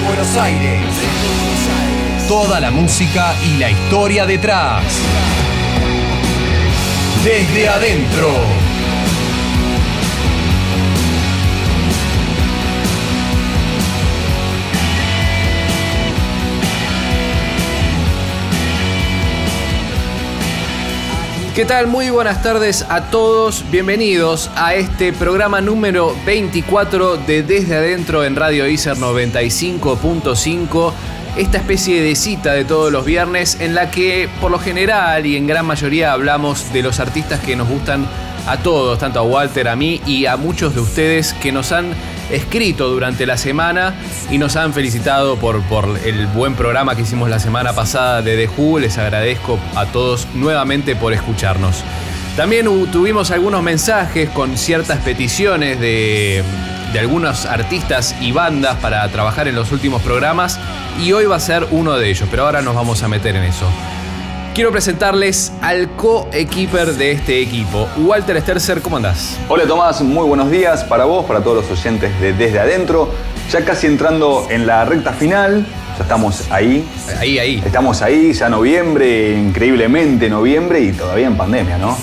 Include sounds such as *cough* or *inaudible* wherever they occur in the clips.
Buenos Aires. Toda la música y la historia detrás. Desde adentro. ¿Qué tal? Muy buenas tardes a todos. Bienvenidos a este programa número 24 de Desde Adentro en Radio ICER 95.5. Esta especie de cita de todos los viernes en la que por lo general y en gran mayoría hablamos de los artistas que nos gustan a todos, tanto a Walter, a mí y a muchos de ustedes que nos han escrito durante la semana y nos han felicitado por, por el buen programa que hicimos la semana pasada de The Who. Les agradezco a todos nuevamente por escucharnos. También tuvimos algunos mensajes con ciertas peticiones de, de algunos artistas y bandas para trabajar en los últimos programas y hoy va a ser uno de ellos, pero ahora nos vamos a meter en eso. Quiero presentarles al co-equiper de este equipo, Walter Sterzer, ¿cómo andás? Hola Tomás, muy buenos días para vos, para todos los oyentes de Desde Adentro. Ya casi entrando en la recta final, ya estamos ahí. Ahí, ahí. Estamos ahí, ya noviembre, increíblemente noviembre y todavía en pandemia, ¿no?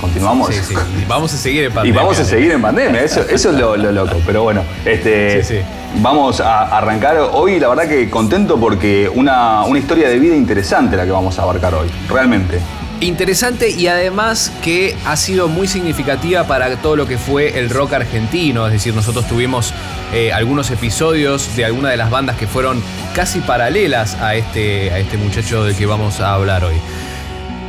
Continuamos. Sí, sí. Y vamos a seguir en pandemia. Y vamos a seguir en pandemia, eso, eso es lo, lo loco. Pero bueno, este, Sí, sí. Vamos a arrancar hoy, la verdad que contento porque una, una historia de vida interesante la que vamos a abarcar hoy, realmente. Interesante y además que ha sido muy significativa para todo lo que fue el rock argentino. Es decir, nosotros tuvimos eh, algunos episodios de alguna de las bandas que fueron casi paralelas a este, a este muchacho del que vamos a hablar hoy.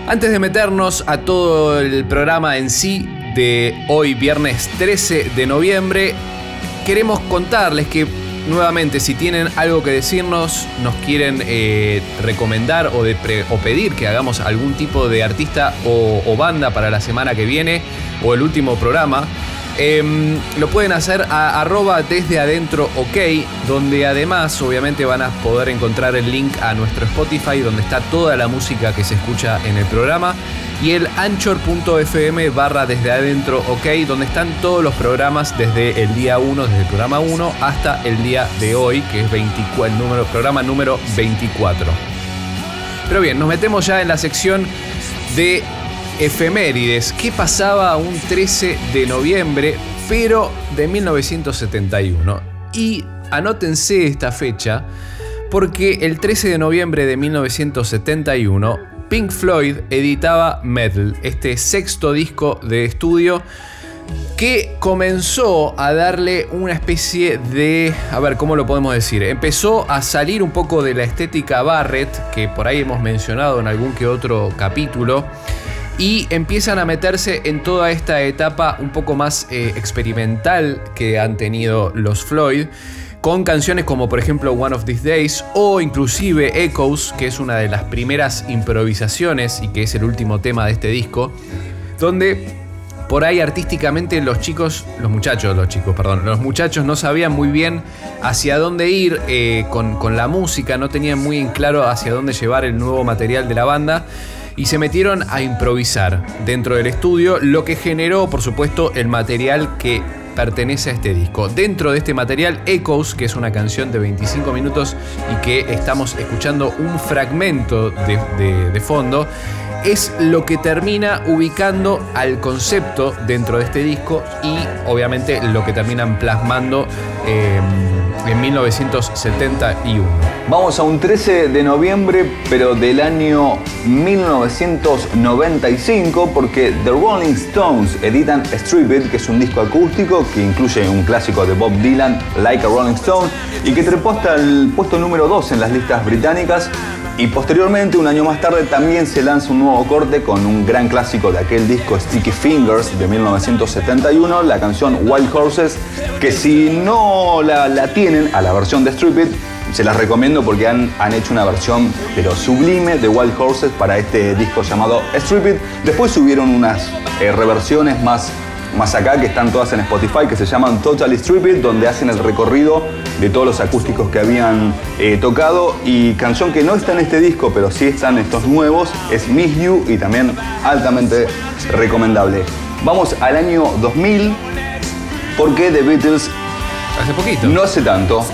Antes de meternos a todo el programa en sí de hoy, viernes 13 de noviembre, queremos contarles que nuevamente si tienen algo que decirnos, nos quieren eh, recomendar o, pedir que hagamos algún tipo de artista o, o banda para la semana que viene o el último programa, em, lo pueden hacer a arroba desde adentro ok, donde además obviamente van a poder encontrar el link a nuestro Spotify, donde está toda la música que se escucha en el programa, y el anchor.fm barra desde adentro ok, donde están todos los programas desde el día 1, desde el programa 1 hasta el día de hoy, que es 24, el número, programa número 24. Pero bien, nos metemos ya en la sección de efemérides. ¿Qué pasaba un 13 de noviembre, pero de 1971? Y anótense esta fecha, porque el 13 de noviembre de 1971, Pink Floyd editaba Metal, este sexto disco de estudio que comenzó a darle una especie de, a ver, ¿cómo lo podemos decir? Empezó a salir un poco de la estética Barrett, que por ahí hemos mencionado en algún que otro capítulo, y empiezan a meterse en toda esta etapa un poco más eh, experimental que han tenido los Floyd, con canciones como por ejemplo One of These Days o inclusive Echoes, que es una de las primeras improvisaciones y que es el último tema de este disco, donde por ahí artísticamente los chicos, los muchachos, los chicos, perdón, los muchachos no sabían muy bien hacia dónde ir eh, con, con la música, no tenían muy en claro hacia dónde llevar el nuevo material de la banda y se metieron a improvisar dentro del estudio, lo que generó, por supuesto, el material que pertenece a este disco. Dentro de este material, Echoes, que es una canción de 25 minutos y que estamos escuchando un fragmento de, de- fondo, es lo que termina ubicando al concepto dentro de este disco y obviamente lo que terminan plasmando eh, en 1971. Vamos a un 13 de noviembre, pero del año 1995, porque The Rolling Stones editan Strip que es un disco acústico que incluye un clásico de Bob Dylan, Like a Rolling Stone, y que trepó hasta el puesto número 2 en las listas británicas. Y posteriormente, un año más tarde, también se lanza un nuevo corte con un gran clásico de aquel disco Sticky Fingers de 1971, la canción Wild Horses, que si no la, la tienen a la versión de Strip It, se las recomiendo porque han, han hecho una versión pero sublime de Wild Horses para este disco llamado Strip It. Después subieron unas eh, reversiones más, más acá que están todas en Spotify que se llaman Totally Strip It, donde hacen el recorrido de todos los acústicos que habían eh, tocado. Y canción que no está en este disco, pero sí están estos nuevos, es Miss You y también altamente recomendable. Vamos al año 2000 porque The Beatles Hace poquito. no hace tanto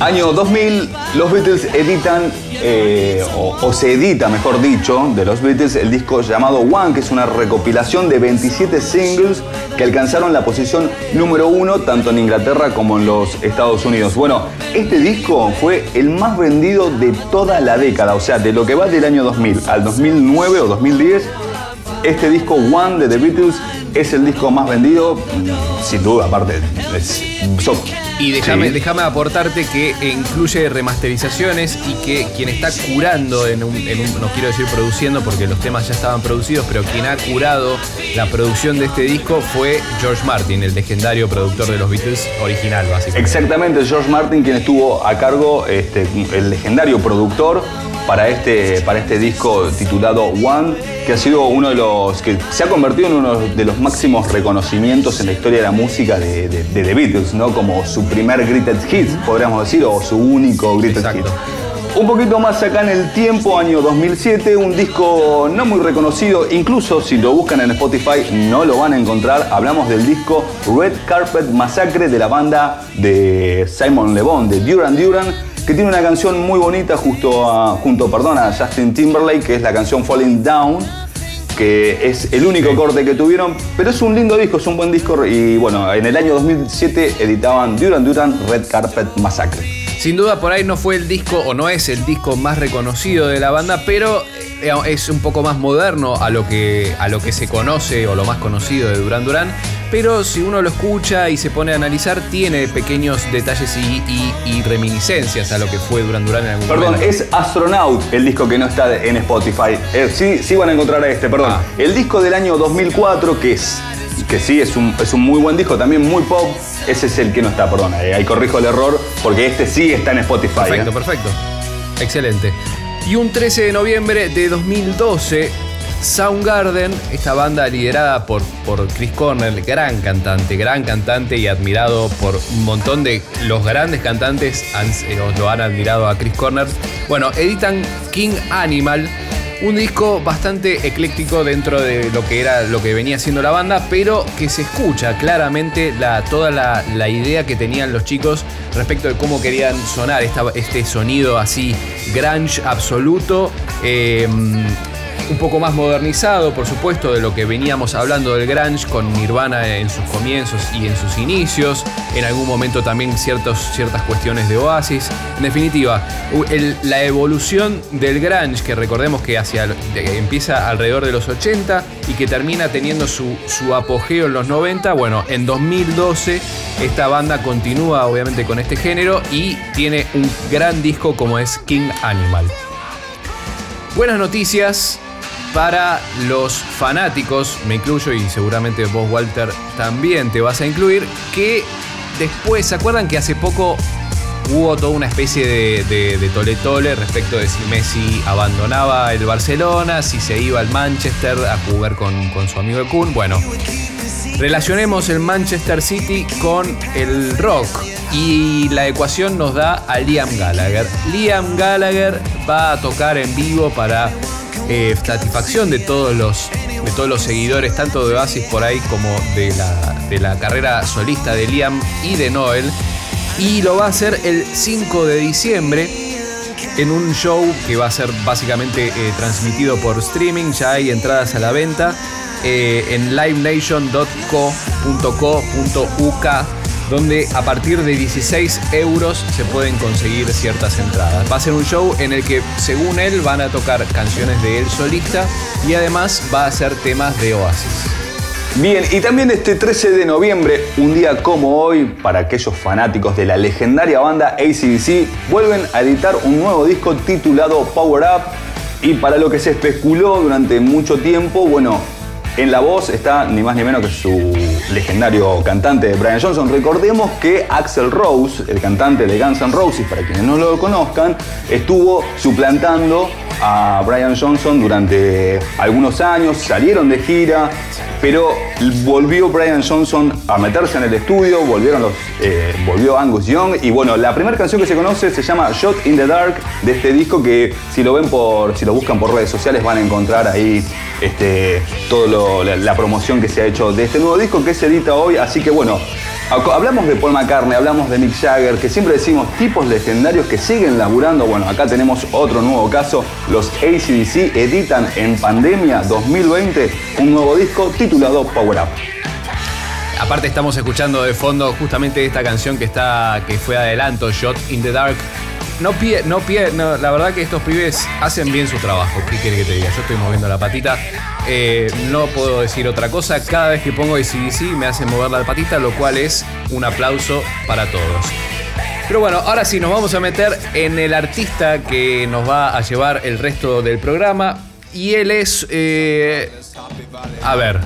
Año 2000, los Beatles editan, eh, o, se edita, mejor dicho, de los Beatles el disco llamado One, que es una recopilación de 27 singles que alcanzaron la posición número uno tanto en Inglaterra como en los Estados Unidos. Bueno, este disco fue el más vendido de toda la década, o sea, de lo que va del año 2000 al 2009 o 2010. Este disco One de The Beatles es el disco más vendido, sin duda, aparte. Es, y déjame, déjame aportarte que incluye remasterizaciones y que quien está curando en un, no quiero decir produciendo porque los temas ya estaban producidos, pero quien ha curado la producción de este disco fue George Martin, el legendario productor de los Beatles original, básicamente. Exactamente, George Martin quien estuvo a cargo, este, el legendario productor para este, para este disco titulado One, que ha sido uno de los que se ha convertido en uno de los máximos reconocimientos en la historia de la música de, The Beatles, ¿no? Como su primer greatest hit, podríamos decir, o su único greatest hit. Un poquito más acá en el tiempo, año 2007, un disco no muy reconocido, incluso si lo buscan en Spotify no lo van a encontrar. Hablamos del disco Red Carpet Massacre de la banda de Simon Le Bon, de Duran Duran, que tiene una canción muy bonita justo a, junto perdón, a Justin Timberlake, que es la canción Falling Down, que es el único corte que tuvieron, pero es un lindo disco, es un buen disco y bueno, en el año 2007 editaban Duran Duran Red Carpet Massacre. Sin duda por ahí no fue el disco o no es el disco más reconocido de la banda, pero es un poco más moderno a lo que, a lo que se conoce o lo más conocido de Duran Duran pero si uno lo escucha y se pone a analizar, tiene pequeños detalles y, reminiscencias a lo que fue Duran Duran en algún perdón, momento. Perdón, es Astronaut el disco que no está en Spotify. Eh, sí, sí van a encontrar a este, perdón. Ah. El disco del año 2004, que es que sí, es un, es un muy buen disco, también muy pop. Ese es el que no está, perdón. Eh, ahí corrijo el error, porque este sí está en Spotify. Perfecto, ¿eh? perfecto. Excelente. Y un 13 de noviembre de 2012 Soundgarden, esta banda liderada por, por Chris Cornell, gran cantante, gran cantante y admirado por un montón de los grandes cantantes, eh, lo han admirado a Chris Cornell. Bueno, editan King Animal, un disco bastante ecléctico dentro de lo que era lo que venía siendo la banda, pero que se escucha claramente la, toda la, idea que tenían los chicos respecto de cómo querían sonar este sonido así grunge absoluto. Eh, un poco más modernizado, por supuesto, de lo que veníamos hablando del grunge con Nirvana en sus comienzos y en sus inicios, en algún momento también ciertas cuestiones de Oasis. En definitiva, la evolución del grunge, que recordemos que empieza alrededor de los 80 y que termina teniendo su, su apogeo en los 90, bueno, en 2012 esta banda continúa obviamente con este género y tiene un gran disco como es King Animal. Buenas noticias, para los fanáticos, me incluyo y seguramente vos Walter también te vas a incluir, que después, ¿se acuerdan que hace poco hubo toda una especie de, tole tole respecto de si Messi abandonaba el Barcelona, si se iba al Manchester a jugar con, su amigo Kun? Bueno, relacionemos el Manchester City con el rock y la ecuación nos da a Liam Gallagher. Liam Gallagher va a tocar en vivo para eh, satisfacción de todos los de todos los seguidores, tanto de Oasis por ahí como de la, de la carrera solista de Liam y de Noel. Y lo va a hacer el 5 de diciembre en un show que va a ser básicamente eh, transmitido por streaming. Ya hay entradas a la venta eh, en livenation.co.co.uk donde a partir de 16 euros se pueden conseguir ciertas entradas. Va a ser un show en el que, según él, van a tocar canciones de él solista y además va a ser temas de Oasis. Bien, y también este 13 de noviembre, un día como hoy, para aquellos fanáticos de la legendaria banda ACDC, vuelven a editar un nuevo disco titulado Power Up. Y para lo que se especuló durante mucho tiempo, bueno, en la voz está ni más ni menos que su legendario cantante Brian Johnson. Recordemos que Axel Rose, el cantante de Guns N' Roses, para quienes no lo conozcan, estuvo suplantando a Brian Johnson durante algunos años, salieron de gira, pero volvió Brian Johnson a meterse en el estudio, volvieron los, eh, volvió Angus Young y bueno, la primera canción que se conoce se llama Shot in the Dark de este disco que si lo ven por, si lo buscan por redes sociales van a encontrar ahí este, toda la, promoción que se ha hecho de este nuevo disco que se edita hoy, así que bueno, Hablamos de Paul McCartney, hablamos de Mick Jagger, que siempre decimos tipos legendarios que siguen laburando. Bueno, acá tenemos otro nuevo caso. Los ACDC editan en pandemia 2020 un nuevo disco titulado Power Up. Aparte estamos escuchando de fondo justamente esta canción que está que fue adelanto, Shot in the Dark. No pie, no pie, no, la verdad que estos pibes hacen bien su trabajo. ¿Qué quiere que te diga? Yo estoy moviendo la patita. Eh, no puedo decir otra cosa. Cada vez que pongo ACDC me hacen mover la patita, lo cual es un aplauso para todos. Pero bueno, ahora sí, nos vamos a meter en el artista que nos va a llevar el resto del programa. Y él es... Eh, a ver,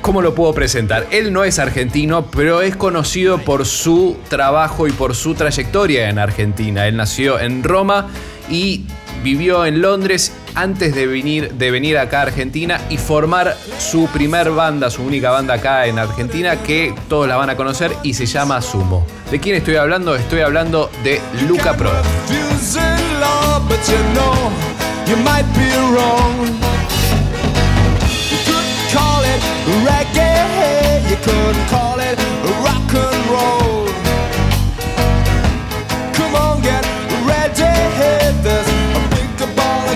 ¿Cómo lo puedo presentar? Él no es argentino, pero es conocido por su trabajo y por su trayectoria en Argentina. Él nació en Roma y vivió en Londres antes de venir, de venir acá a Argentina y formar su primer banda, su única banda acá en Argentina, que todos la van a conocer y se llama Sumo. ¿De quién estoy hablando? Estoy hablando de Luca Pro. Reggae, you couldn't call it rock and roll. Come on, get ready, there's a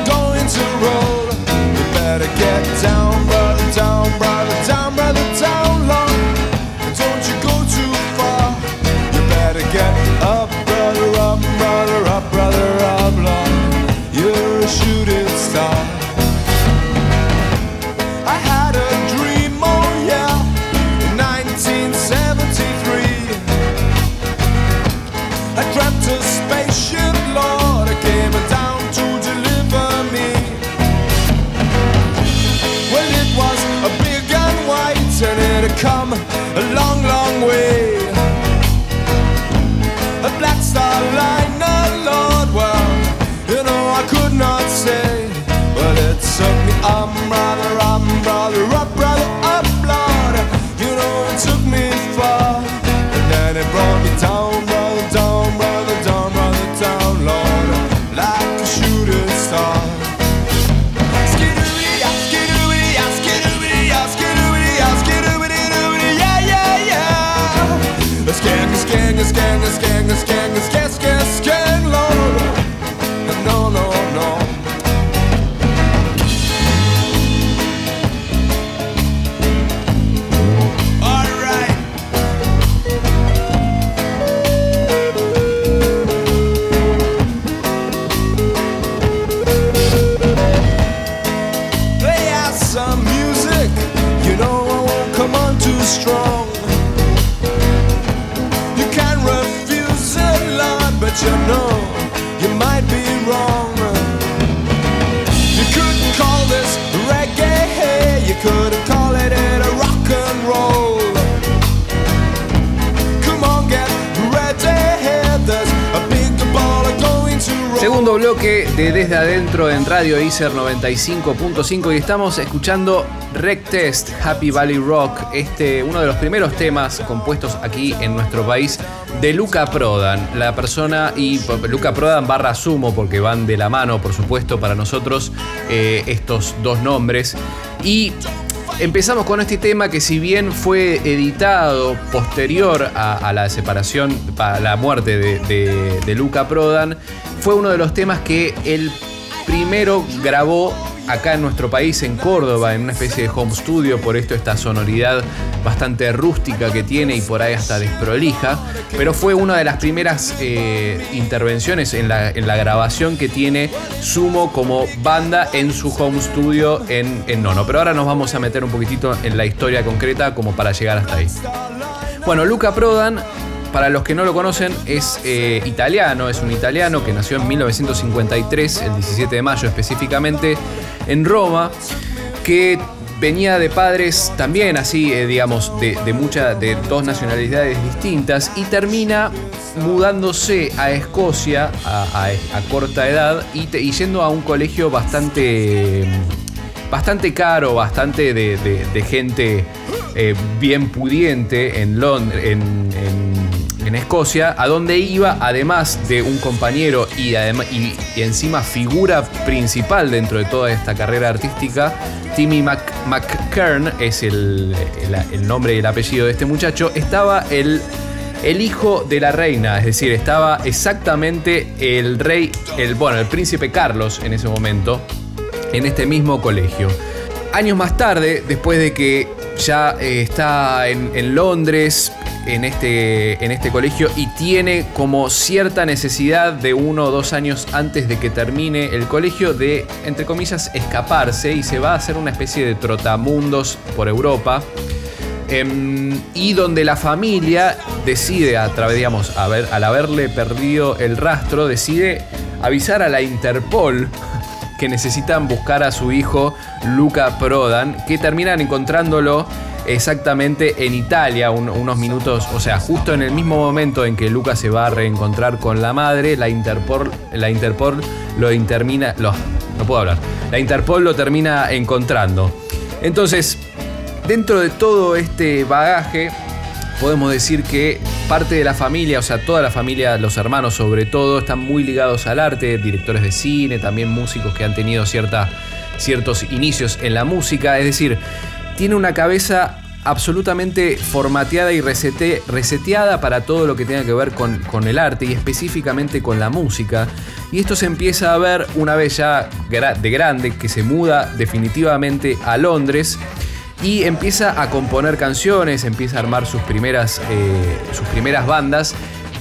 going to roll. You better get down, brother Radio Icer 95.5 y estamos escuchando Rec Test Happy Valley Rock, este, uno de los primeros temas compuestos aquí en nuestro país de Luca Prodan, la persona y Luca Prodan barra Sumo porque van de la mano, por supuesto, para nosotros eh, estos dos nombres. Y Empezamos con este tema que si bien fue editado posterior a, la separación, a la muerte de, de Luca Prodan, fue uno de los temas que él primero grabó acá en nuestro país, en Córdoba, en una especie de home studio, por esto esta sonoridad bastante rústica que tiene y por ahí hasta desprolija, pero fue una de las primeras eh, intervenciones en la, grabación que tiene Sumo como banda en su home studio en, en Nono. Pero ahora nos vamos a meter un poquitito en la historia concreta como para llegar hasta ahí. Bueno, Luca Prodan para los que no lo conocen, es eh, italiano, es un italiano que nació en 1953, el 17 de mayo específicamente, en Roma, que venía de padres también así, eh, digamos, de, muchas, de dos nacionalidades distintas y termina mudándose a Escocia a, corta edad y, yendo a un colegio bastante, bastante caro, bastante de, gente eh, bien pudiente en Londres, en en Escocia, a donde iba además de un compañero y, y, encima figura principal dentro de toda esta carrera artística, Timmy McKern es el, el, nombre y el apellido de este muchacho, estaba el, el hijo de la reina, es decir, estaba exactamente el rey, el, bueno, el príncipe Carlos en ese momento, en este mismo colegio. Años más tarde, después de que ya eh, está en, Londres, en este, en este colegio, y tiene como cierta necesidad de uno o dos años antes de que termine el colegio de, entre comillas, escaparse y se va a hacer una especie de trotamundos por Europa. Em, y donde la familia decide, a través, digamos, al haberle perdido el rastro, decide avisar a la Interpol que necesitan buscar a su hijo Luca Prodan, que terminan encontrándolo exactamente en Italia, unos minutos, o sea, justo en el mismo momento en que Luca se va a reencontrar con la madre, la Interpol, la Interpol lo intermina, lo, no puedo hablar, la Interpol lo termina encontrando. Entonces, dentro de todo este bagaje, podemos decir que parte de la familia, o sea, toda la familia, los hermanos sobre todo, están muy ligados al arte, directores de cine, también músicos que han tenido cierta, ciertos inicios en la música, es decir, tiene una cabeza absolutamente formateada y reseteada para todo lo que tenga que ver con, con, el arte y específicamente con la música. Y esto se empieza a ver una vez ya de grande, que se muda definitivamente a Londres y empieza a componer canciones, empieza a armar sus primeras, eh, sus primeras bandas.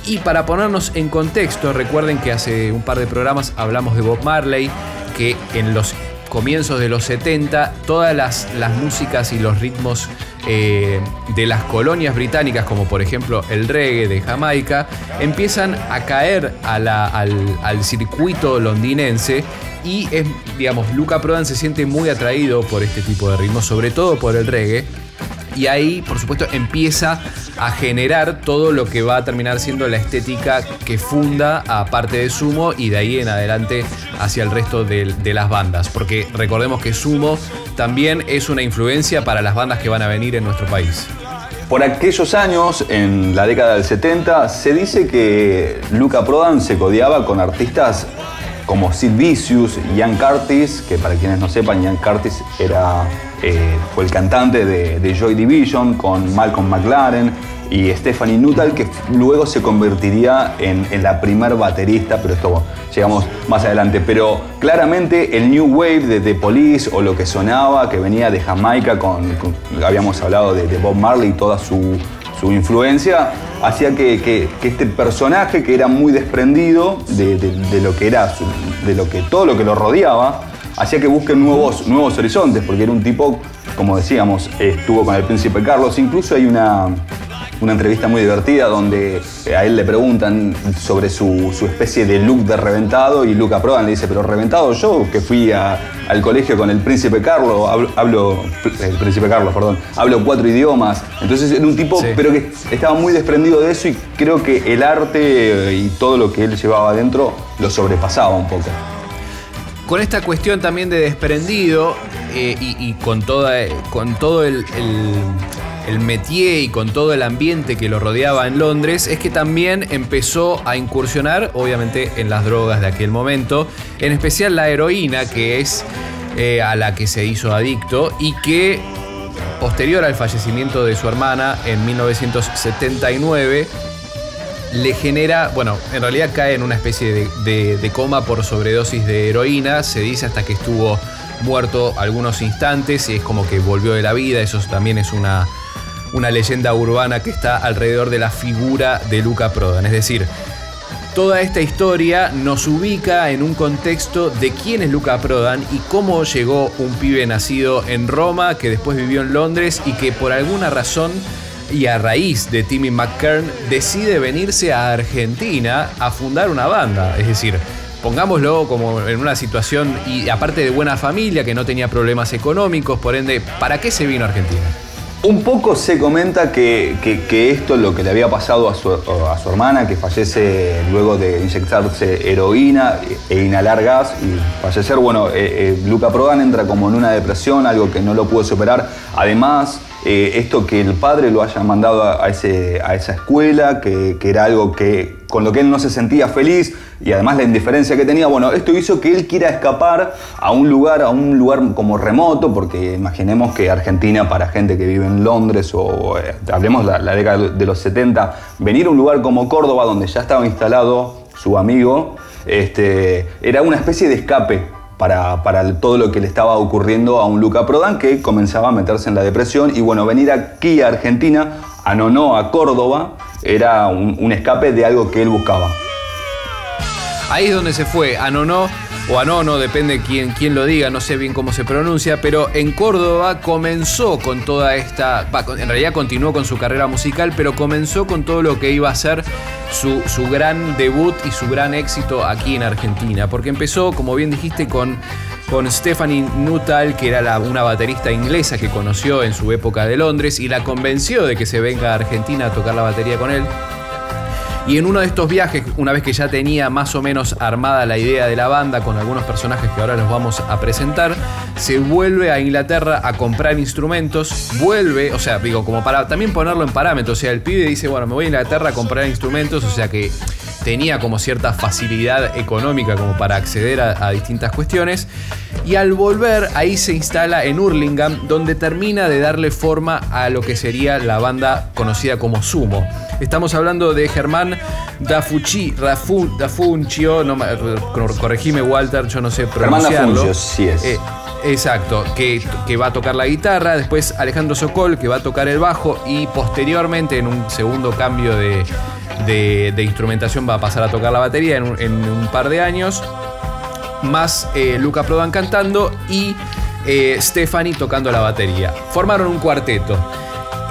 Y para ponernos en contexto, recuerden que hace un par de programas hablamos de Bob Marley, que en los comienzos de los 70 todas las, las músicas y los ritmos eh, de las colonias británicas, como por ejemplo el reggae de Jamaica, empiezan a caer al, al circuito londinense y es, digamos, Luca Prodan se siente muy atraído por este tipo de ritmos, sobre todo por el reggae. Y ahí, por supuesto, empieza a generar todo lo que va a terminar siendo la estética que funda a parte de Sumo y de ahí en adelante hacia el resto de, las bandas. Porque recordemos que Sumo también es una influencia para las bandas que van a venir en nuestro país. Por aquellos años, en la década del 70, se dice que Luca Prodan se codeaba con artistas como Sid Vicious, Ian Curtis, que para quienes no sepan, Ian Curtis era, eh, fue el cantante de, Joy Division con Malcolm McLaren y Stephanie Nuttall, que luego se convertiría en, la primer baterista, pero esto llegamos más adelante. Pero claramente el New Wave de The Police o lo que sonaba, que venía de Jamaica, con, habíamos hablado de, Bob Marley y toda su, su influencia hacía que, este personaje que era muy desprendido de, lo que era de lo que todo lo que lo rodeaba hacía que busque nuevos, nuevos horizontes porque era un tipo como decíamos estuvo con el príncipe Carlos. Incluso hay una una entrevista muy divertida donde eh, a él le preguntan sobre su, especie de look de reventado y Luca Prodan le dice, pero reventado yo que fui al colegio con el príncipe Carlos, hablo, el príncipe Carlos, perdón, hablo cuatro idiomas. Entonces era un tipo, pero que estaba muy desprendido de eso y creo que el arte y todo lo que él llevaba adentro lo sobrepasaba un poco con esta cuestión también de desprendido eh, y, con, toda, con todo el, métier y con todo el ambiente que lo rodeaba en Londres, es que también empezó a incursionar, obviamente, en las drogas de aquel momento, en especial la heroína, que es eh, a la que se hizo adicto y que, posterior al fallecimiento de su hermana en 1979, le genera, bueno, en realidad cae en una especie de, coma por sobredosis de heroína, se dice hasta que estuvo muerto algunos instantes y es como que volvió de la vida, eso también es una, una leyenda urbana que está alrededor de la figura de Luca Prodan. Es decir, toda esta historia nos ubica en un contexto de quién es Luca Prodan y cómo llegó un pibe nacido en Roma que después vivió en Londres y que por alguna razón y a raíz de Timmy McKern decide venirse a Argentina a fundar una banda. Es decir, pongámoslo como en una situación y aparte de buena familia que no tenía problemas económicos, por ende, ¿para qué se vino a Argentina? Un poco se comenta que, esto es lo que le había pasado a su, hermana, que fallece luego de inyectarse heroína e inhalar gas y fallecer. Bueno, eh, eh, Luca Prodan entra como en una depresión, algo que no lo pudo superar. Además, eh, esto que el padre lo haya mandado a, esa escuela, que, era algo que, con lo que él no se sentía feliz y además la indiferencia que tenía, bueno, esto hizo que él quiera escapar a un lugar, a un lugar como remoto, porque imaginemos que Argentina para gente que vive en Londres o eh, hablemos la, la década de los 70, venir a un lugar como Córdoba donde ya estaba instalado su amigo, este, era una especie de escape para, todo lo que le estaba ocurriendo a un Luca Prodan que comenzaba a meterse en la depresión. Y bueno, venir aquí a Argentina, a Nono, a Córdoba, era un, escape de algo que él buscaba. Ahí es donde se fue, a Nono o a Nono, depende quién, quién lo diga, no sé bien cómo se pronuncia, pero en Córdoba comenzó con toda esta, en realidad continuó con su carrera musical, pero comenzó con todo lo que iba a ser su, su gran debut y su gran éxito aquí en Argentina, porque empezó, como bien dijiste, con con Stephanie Nuttall, que era una baterista inglesa que conoció en su época de Londres y la convenció de que se venga a Argentina a tocar la batería con él. Y en uno de estos viajes, una vez que ya tenía más o menos armada la idea de la banda con algunos personajes que ahora los vamos a presentar, se vuelve a Inglaterra a comprar instrumentos, vuelve, o sea, digo, como para también ponerlo en parámetros, o sea, el pibe dice, bueno, me voy a Inglaterra a comprar instrumentos, o sea que tenía como cierta facilidad económica como para acceder a, distintas cuestiones. Y al volver, ahí se instala en Hurlingham, donde termina de darle forma a lo que sería la banda conocida como Sumo. Estamos hablando de Germán Dafucci, Dafuncio, no, corregime Walter, yo no sé pronunciarlo. Sí es. Eh, exacto, que, que, va a tocar la guitarra, después Alejandro Sokol, que va a tocar el bajo, y posteriormente, en un segundo cambio de, de, instrumentación va a pasar a tocar la batería en un, par de años. Más eh, Luca Prodan cantando y eh, Stephanie tocando la batería. Formaron un cuarteto.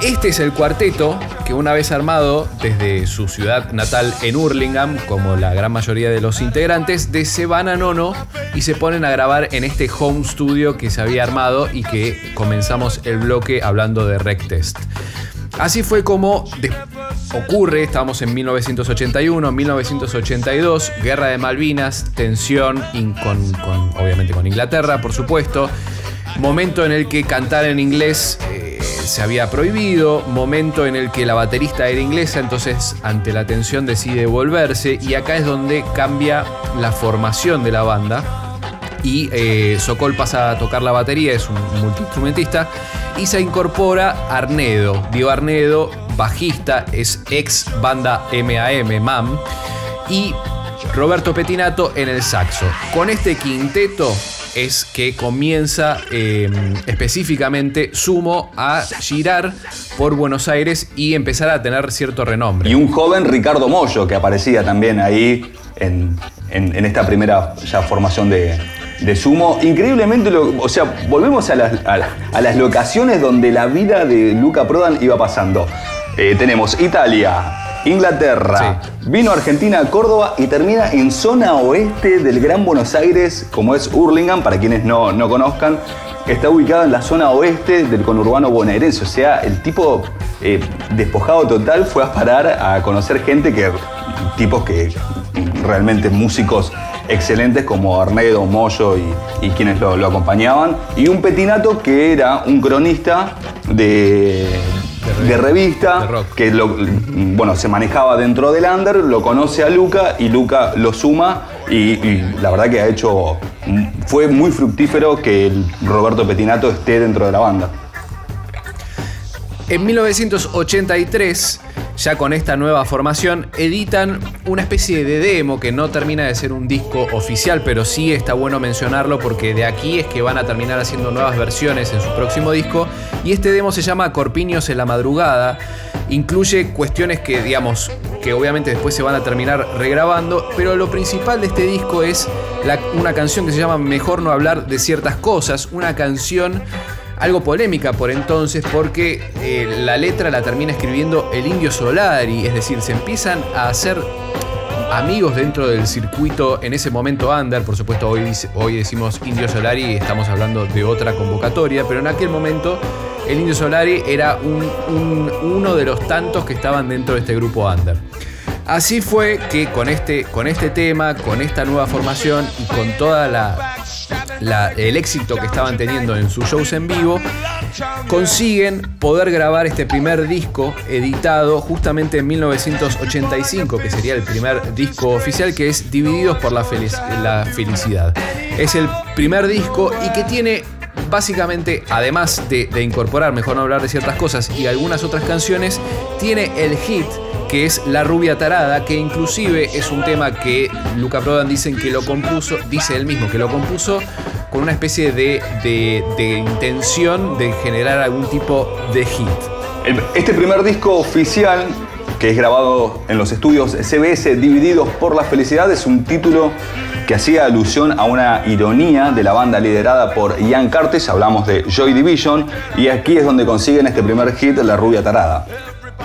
Este es el cuarteto que una vez armado desde su ciudad natal en Hurlingham, como la gran mayoría de los integrantes, de se van a Nono y se ponen a grabar en este home studio que se había armado y que comenzamos el bloque hablando de Rec Test. Así fue como ocurre, estamos en 1981, 1982, Guerra de Malvinas, tensión con, obviamente con Inglaterra, por supuesto, momento en el que cantar en inglés eh, se había prohibido, momento en el que la baterista era inglesa, entonces ante la tensión decide volverse y acá es donde cambia la formación de la banda y eh, Sokol pasa a tocar la batería, es un multiinstrumentista, y se incorpora Arnedo. Dio Arnedo, bajista, es ex banda MAM, MAM, y Roberto Petinato en el saxo. Con este quinteto es que comienza em, específicamente Sumo a girar por Buenos Aires y empezar a tener cierto renombre. Y un joven Ricardo Mollo que aparecía también ahí en, en esta primera formación de, de sumo. Increíblemente, o sea, volvemos a las, a, las, locaciones donde la vida de Luca Prodan iba pasando. Eh, tenemos Italia, Inglaterra, vino a Argentina, Córdoba y termina en zona oeste del Gran Buenos Aires, como es Hurlingham, para quienes no, no conozcan. Está ubicado en la zona oeste del conurbano bonaerense, o sea, el tipo eh, despojado total fue a parar a conocer gente que, tipos que realmente músicos excelentes como Arnedo, Moyo y, quienes lo, acompañaban, y un petinato que era un cronista de, de, revista, que lo, bueno, se manejaba dentro del under, lo conoce a Luca y Luca lo suma y, la verdad que ha hecho, fue muy fructífero que el Roberto Petinato esté dentro de la banda. En 1983 ya con esta nueva formación, editan una especie de demo que no termina de ser un disco oficial, pero sí está bueno mencionarlo porque de aquí es que van a terminar haciendo nuevas versiones en su próximo disco. Y este demo se llama Corpiños en la madrugada. Incluye cuestiones que, digamos, que obviamente después se van a terminar regrabando, pero lo principal de este disco es una canción que se llama Mejor no hablar de ciertas cosas, una canción algo polémica por entonces porque eh, la letra la termina escribiendo el Indio Solari, es decir, se empiezan a hacer amigos dentro del circuito en ese momento under, por supuesto hoy, hoy decimos Indio Solari y estamos hablando de otra convocatoria, pero en aquel momento el Indio Solari era uno de los tantos que estaban dentro de este grupo under. Así fue que con este, con este tema, con esta nueva formación y con toda el éxito que estaban teniendo en sus shows en vivo, consiguen poder grabar este primer disco editado justamente en 1985, que sería el primer disco oficial, que es Divididos por la, la Felicidad. Es el primer disco y que tiene básicamente, además de, incorporar, mejor no hablar de ciertas cosas, y algunas otras canciones, tiene el hit que es La rubia tarada, que inclusive es un tema que Luca Prodan dicen que lo compuso, dice él mismo que lo compuso con una especie de, de, intención de generar algún tipo de hit. Este primer disco oficial que es grabado en los estudios CBS Divididos por la Felicidad, es un título que hacía alusión a una ironía de la banda liderada por Ian Curtis, hablamos de Joy Division, y aquí es donde consiguen este primer hit, La Rubia Tarada.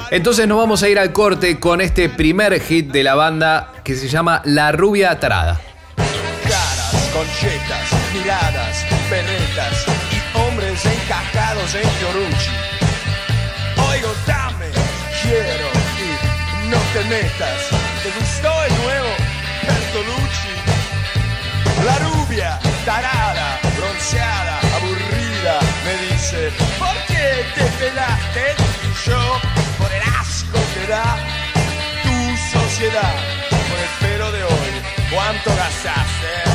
Entonces nos vamos a ir al corte con este primer hit de la banda que se llama La Rubia Tarada. Caras, conchetas, miradas, penetas y hombres encajados en Fiorucci. Oigo, dame, quiero te. ¿Te gustó el nuevo Bertolucci? La rubia, tarada, bronceada, aburrida, me dice, ¿por qué te pelaste? Y yo tu sociedad con el pelo de hoy. ¿Cuánto gastaste?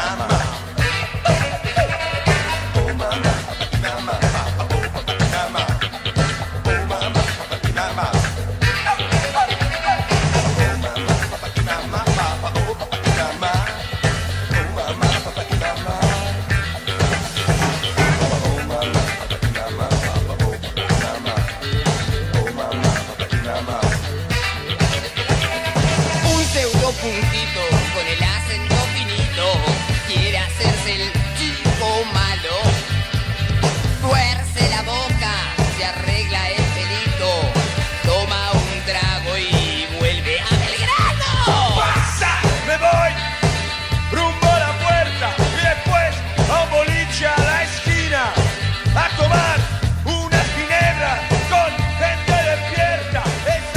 my mind.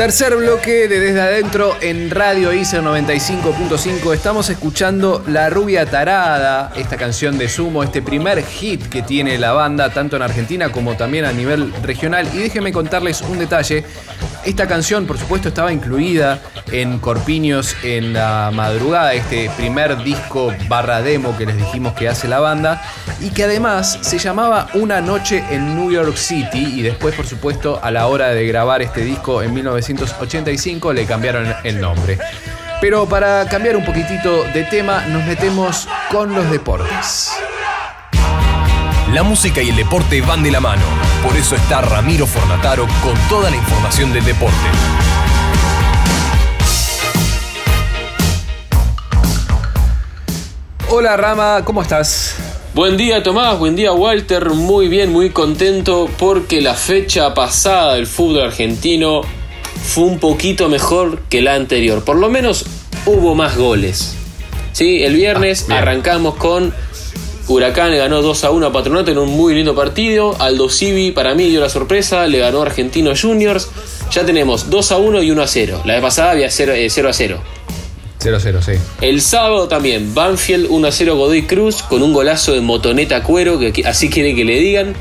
Tercer bloque de Desde Adentro en Radio ICER 95.5. Estamos escuchando La Rubia Tarada, esta canción de Sumo, este primer hit que tiene la banda, tanto en Argentina como también a nivel regional. Y déjenme contarles un detalle. Esta canción, por supuesto, estaba incluida en Corpiños en la madrugada, este primer disco barra demo que les dijimos que hace la banda, y que además se llamaba Una noche en New York City, y después, por supuesto, a la hora de grabar este disco en 1985 le cambiaron el nombre. Pero para cambiar un poquitito de tema, nos metemos con los deportes. La música y el deporte van de la mano. Por eso está Ramiro Fornataro con toda la información del deporte. Hola Rama, ¿cómo estás? Buen día Tomás, buen día Walter, muy bien, muy contento porque la fecha pasada del fútbol argentino fue un poquito mejor que la anterior, por lo menos hubo más goles. ¿Sí? El viernes ah, arrancamos con Huracán ganó 2 a 1 a Patronato en un muy lindo partido. Aldo Civi para mí dio la sorpresa, le ganó Argentinos Juniors. Ya tenemos 2 a 1 y 1 a 0. La vez pasada había 0, eh, a 0. 0 a 0, sí. El sábado también, Banfield 1 a 0 Godoy Cruz con un golazo de motoneta cuero, que así quieren que le digan.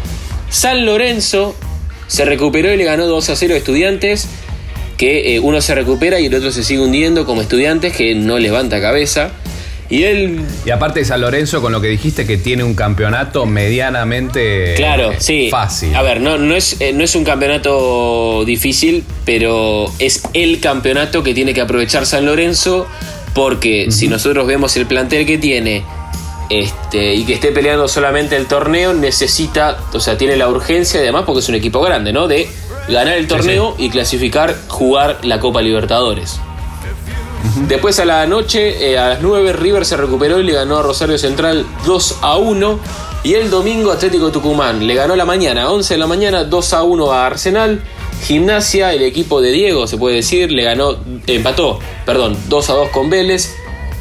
San Lorenzo se recuperó y le ganó 2 a 0 a Estudiantes que eh, uno se recupera y el otro se sigue hundiendo como estudiantes que no levanta cabeza. Y él. Y aparte de San Lorenzo, con lo que dijiste, que tiene un campeonato medianamente Claro, eh, sí. fácil. A ver, no, no, es, eh, no es un campeonato difícil, pero es el campeonato que tiene que aprovechar San Lorenzo, porque si nosotros vemos el plantel que tiene este, y que esté peleando solamente el torneo, necesita, o sea, tiene la urgencia, además porque es un equipo grande, ¿no? De ganar el torneo y clasificar, jugar la Copa Libertadores. Después a la noche, eh, a las 9, River se recuperó y le ganó a Rosario Central 2 a 1. Y el domingo Atlético Tucumán le ganó la mañana, 11 de la mañana, 2 a 1 a Arsenal. Gimnasia, el equipo de Diego, se puede decir, le ganó, empató, perdón, 2 a 2 con Vélez.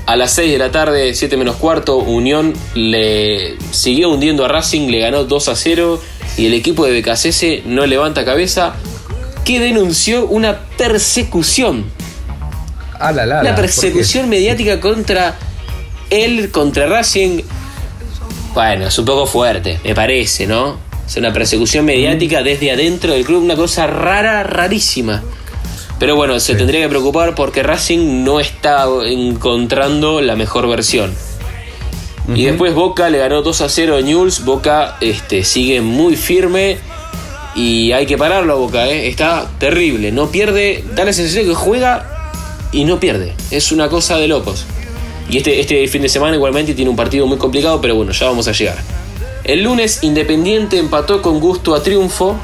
A las 6 de la tarde, 7 menos cuarto, Unión le siguió hundiendo a Racing, le ganó 2 a 0. Y el equipo de BKCS no levanta cabeza, que denunció una persecución La, la, la. una ¿Por persecución mediática contra él, contra Racing. Bueno, es un poco fuerte, me parece, ¿no? Es una persecución mediática desde adentro del club, una cosa rara, rarísima. Pero bueno, se tendría que preocupar porque Racing no está encontrando la mejor versión. Y después Boca le ganó 2 a 0 a Newell's. Boca este, sigue muy firme y hay que pararlo a Boca, ¿eh? está terrible. No pierde, da la sensación que juega y no pierde. Es una cosa de locos. Y este, este fin de semana igualmente tiene un partido muy complicado, pero bueno, ya vamos a llegar. El lunes Independiente empató con gusto a triunfo,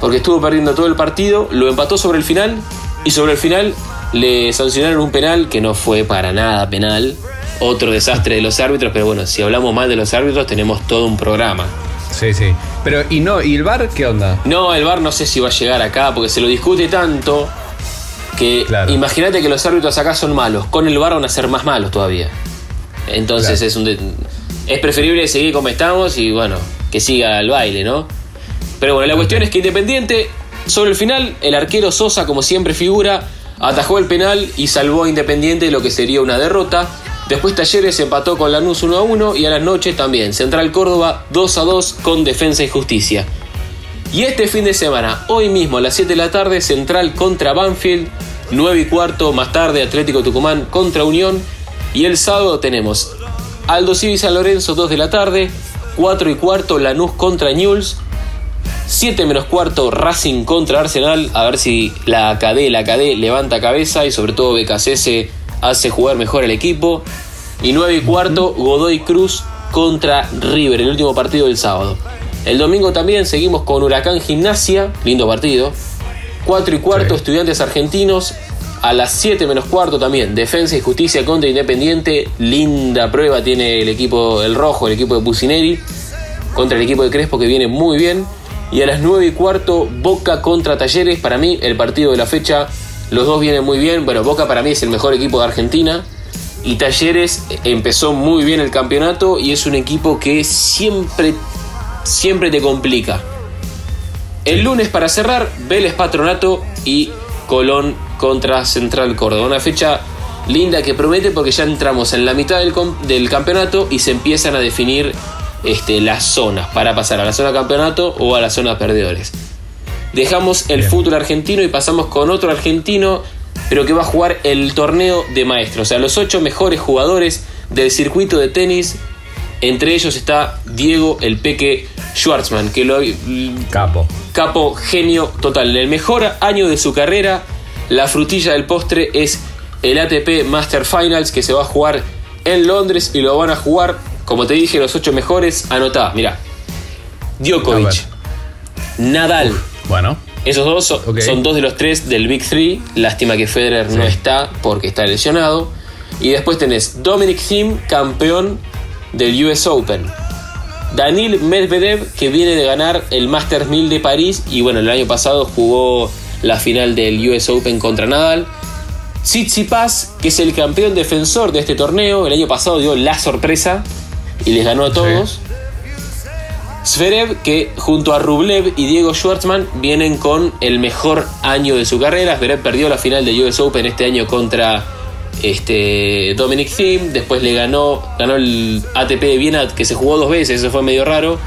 porque estuvo perdiendo todo el partido, lo empató sobre el final y sobre el final le sancionaron un penal que no fue para nada penal. Otro desastre de los árbitros, pero bueno, si hablamos mal de los árbitros tenemos todo un programa. Sí, sí. Pero, ¿y no? ¿Y el bar qué onda? No, el VAR no sé si va a llegar acá porque se lo discute tanto que Claro. imagínate que los árbitros acá son malos. Con el VAR van a ser más malos todavía. Entonces Claro. es un de- es preferible seguir como estamos y bueno, que siga el baile, ¿no? Pero bueno, la cuestión es que Independiente, sobre el final, el arquero Sosa, como siempre figura, atajó el penal y salvó a Independiente de lo que sería una derrota. Después Talleres empató con Lanús 1 a 1 y a las noches también Central Córdoba 2 a 2 con Defensa y Justicia. Y este fin de semana, hoy mismo a las 7 de la tarde, Central contra Banfield, 9 y cuarto, más tarde Atlético Tucumán contra Unión. Y el sábado tenemos Aldo Civi San Lorenzo, 2 de la tarde, 4 y cuarto Lanús contra Newell's, 7 menos cuarto Racing contra Arsenal, a ver si la KD, la KD levanta cabeza y sobre todo BKCS hace jugar mejor al equipo. Y 9 y cuarto Godoy Cruz contra River, el último partido del sábado. El domingo también seguimos con Huracán Gimnasia, lindo partido. 4 y cuarto Sí. Estudiantes Argentinos. A las 7 menos cuarto también Defensa y Justicia contra Independiente. Linda prueba tiene el equipo, el rojo, el equipo de Pusineri contra el equipo de Crespo que viene muy bien. Y a las 9 y cuarto, Boca contra Talleres. Para mí, el partido de la fecha, los dos vienen muy bien. Bueno, Boca para mí es el mejor equipo de Argentina. Y Talleres empezó muy bien el campeonato y es un equipo que siempre, siempre te complica. El lunes para cerrar, Vélez Patronato y Colón contra Central Córdoba. Una fecha linda que promete porque ya entramos en la mitad del, del campeonato y se empiezan a definir este, las zonas para pasar a la zona campeonato o a la zona perdedores. Dejamos el Bien. fútbol argentino y pasamos con otro argentino, pero que va a jugar el torneo de maestros. O sea, los ocho mejores jugadores del circuito de tenis. Entre ellos está Diego el Peque Schwartzman, que lo, Capo. capo, genio total. En el mejor año de su carrera, la frutilla del postre es el ATP Master Finals que se va a jugar en Londres y lo van a jugar, como te dije, los ocho mejores. Anotá, mira. A Djokovic. Nadal. Bueno. Esos dos son, dos de los tres del Big Three. Lástima que Federer no está porque está lesionado. Y después tenés Dominic Thiem, campeón del US Open. Danil Medvedev, que viene de ganar el Masters 1000 de París. Y bueno, el año pasado jugó la final del US Open contra Nadal. Tsitsipas, que es el campeón defensor de este torneo. El año pasado dio la sorpresa y les ganó a todos. Zverev, que junto a Rublev y Diego Schwartzman vienen con el mejor año de su carrera. Zverev perdió la final de US Open este año contra este, Dominic Thiem. Después le ganó, ganó el ATP de Viena, que se jugó dos veces, eso fue medio raro.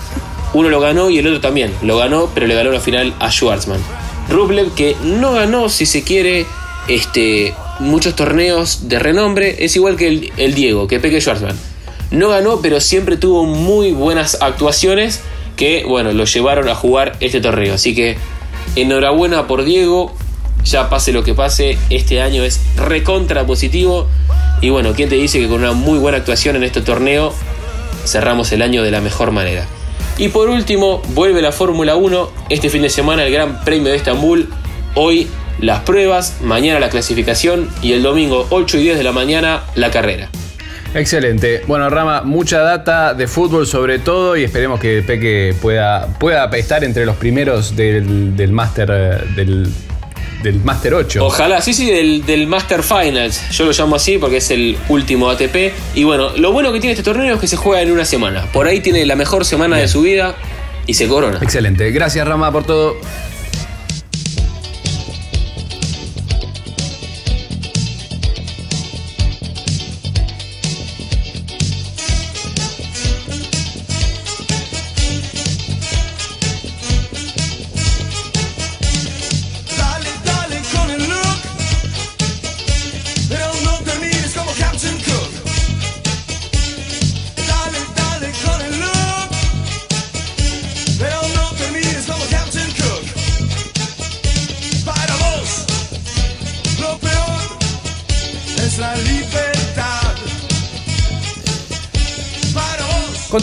Uno lo ganó y el otro también. Lo ganó, pero le ganó la final a Schwartzman. Rublev que no ganó, si se quiere, este, muchos torneos de renombre. Es igual que el, el Diego, que Peque Schwarzman. No ganó, pero siempre tuvo muy buenas actuaciones que, bueno, lo llevaron a jugar este torneo. Así que enhorabuena por Diego. Ya pase lo que pase, este año es recontra positivo. Y bueno, ¿quién te dice que con una muy buena actuación en este torneo cerramos el año de la mejor manera? Y por último, vuelve la Fórmula 1. Este fin de semana el Gran Premio de Estambul. Hoy las pruebas, mañana la clasificación y el domingo 8 y 10 de la mañana la carrera. Excelente. Bueno, Rama, mucha data de fútbol sobre todo y esperemos que Peque pueda, pueda estar entre los primeros del, del Master eh, del, del Master 8. Ojalá, sí, sí, del, del Master Finals. Yo lo llamo así porque es el último ATP. Y bueno, lo bueno que tiene este torneo es que se juega en una semana. Por ahí tiene la mejor semana de su vida y se corona. Excelente. Gracias, Rama, por todo.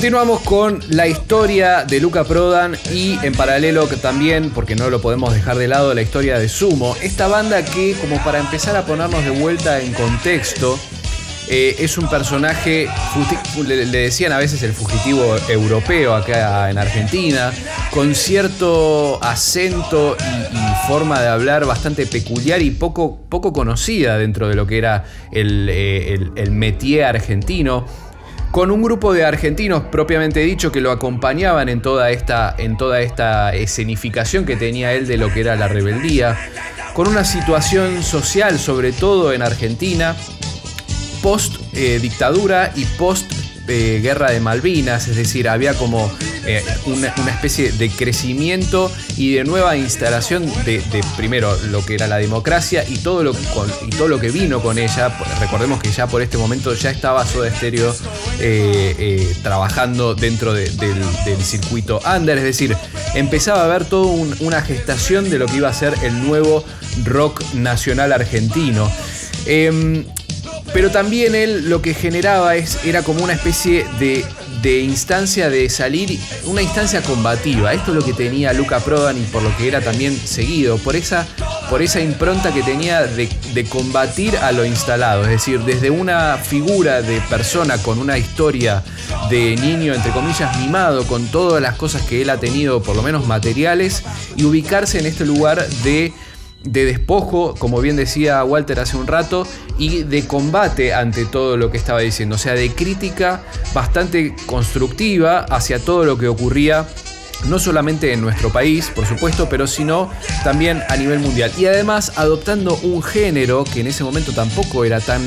Continuamos con la historia de Luca Prodan y en paralelo también, porque no lo podemos dejar de lado, la historia de Sumo. Esta banda que, como para empezar a ponernos de vuelta en contexto, eh, es un personaje, le, decían a veces el fugitivo europeo acá en Argentina, con cierto acento y, y forma de hablar bastante peculiar y poco, poco conocida dentro de lo que era el, eh, el- el métier argentino con un grupo de argentinos propiamente dicho que lo acompañaban en toda esta, en toda esta escenificación que tenía él de lo que era la rebeldía, con una situación social, sobre todo en Argentina, post eh, dictadura y post guerra de Malvinas, es decir, había como eh, una, especie de crecimiento y de nueva instalación de, primero lo que era la democracia y todo lo, y todo lo que vino con ella. Recordemos que ya por este momento ya estaba Soda Stereo eh, eh, trabajando dentro de- del, circuito under, es decir, empezaba a haber toda un- una gestación de lo que iba a ser el nuevo rock nacional argentino. Em, pero también él lo que generaba es, era como una especie de, de instancia de salir, una instancia combativa. Esto es lo que tenía Luca Prodan y por lo que era también seguido, por esa, por esa impronta que tenía de, de combatir a lo instalado. Es decir, desde una figura de persona con una historia de niño, entre comillas, mimado, con todas las cosas que él ha tenido, por lo menos materiales, y ubicarse en este lugar de de despojo, como bien decía Walter hace un rato, y de combate ante todo lo que estaba diciendo, o sea, de crítica bastante constructiva hacia todo lo que ocurría. No solamente en nuestro país, por supuesto, pero sino también a nivel mundial. Y además adoptando un género que en ese momento tampoco era tan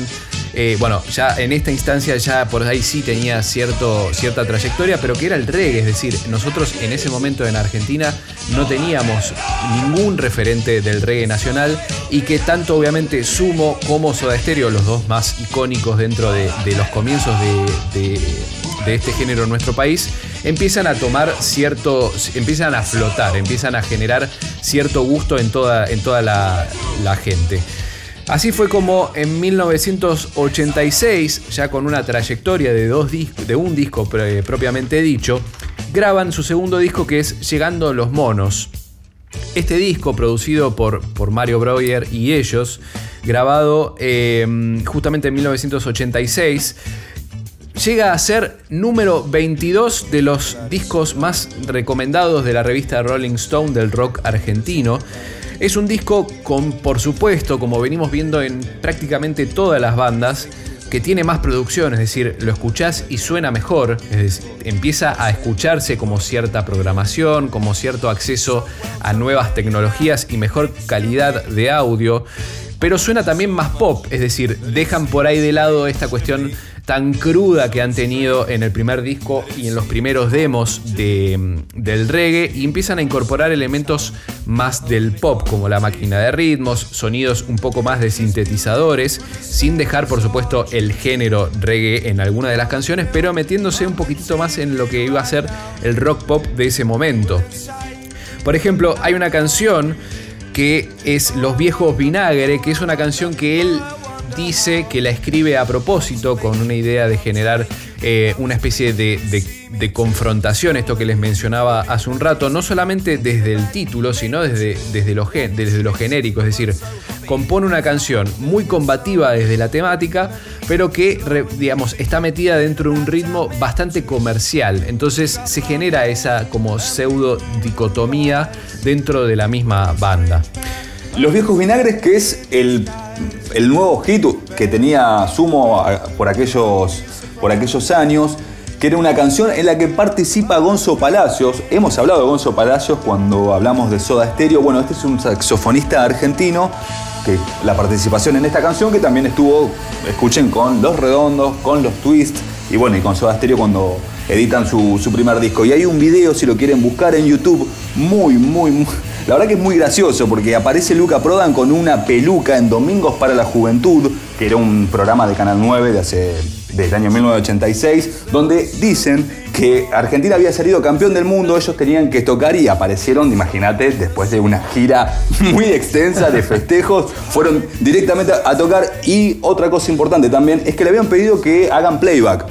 eh, bueno, ya en esta instancia ya por ahí sí tenía cierto, cierta trayectoria, pero que era el reggae, es decir, nosotros en ese momento en Argentina no teníamos ningún referente del reggae nacional y que tanto obviamente Sumo como Soda Stereo, los dos más icónicos dentro de, los comienzos de, este género en nuestro país, empiezan a tomar cierto, empiezan a flotar, empiezan a generar cierto gusto en toda, en toda la gente. Así fue como en 1986, ya con una trayectoria de, dos de un disco propiamente dicho, graban su segundo disco que es Llegando los Monos. Este disco, producido por, por Mario Breuer y ellos, grabado eh, justamente en 1986, llega a ser número 22 de los discos más recomendados de la revista Rolling Stone del rock argentino. Es un disco con, por supuesto, como venimos viendo en prácticamente todas las bandas, que tiene más producción, es decir, lo escuchás y suena mejor, es decir, empieza a escucharse como cierta programación, como cierto acceso a nuevas tecnologías y mejor calidad de audio, pero suena también más pop, es decir, dejan por ahí de lado esta cuestión tan cruda que han tenido en el primer disco y en los primeros demos de, del reggae y empiezan a incorporar elementos más del pop como la máquina de ritmos, sonidos un poco más de sintetizadores, sin dejar por supuesto el género reggae en alguna de las canciones, pero metiéndose un poquitito más en lo que iba a ser el rock pop de ese momento. Por ejemplo, hay una canción que es Los viejos vinagre, que es una canción que él dice que la escribe a propósito con una idea de generar eh, una especie de, confrontación, esto que les mencionaba hace un rato, no solamente desde el título, sino desde, desde, lo, desde genérico, es decir, compone una canción muy combativa desde la temática, pero que, digamos, está metida dentro de un ritmo bastante comercial. Entonces se genera esa como pseudo dicotomía dentro de la misma banda. Los viejos vinagres, que es el, nuevo hit que tenía Sumo por aquellos, por aquellos años, que era una canción en la que participa Gonzo Palacios. Hemos hablado de Gonzo Palacios cuando hablamos de Soda Stereo. Bueno, este es un saxofonista argentino que la participación en esta canción que también estuvo, escuchen, con Los Redondos, con Los Twists y bueno, y con Soda Stereo cuando editan su, su primer disco. Y hay un video, si lo quieren buscar en YouTube, muy, muy, muy la verdad que es muy gracioso porque aparece Luca Prodan con una peluca en Domingos para la Juventud, que era un programa de Canal 9 de hace desde el año 1986, donde dicen que Argentina había salido campeón del mundo, ellos tenían que tocar y aparecieron, imagínate, después de una gira *laughs* muy extensa de festejos, fueron directamente a tocar y otra cosa importante también es que le habían pedido que hagan playback.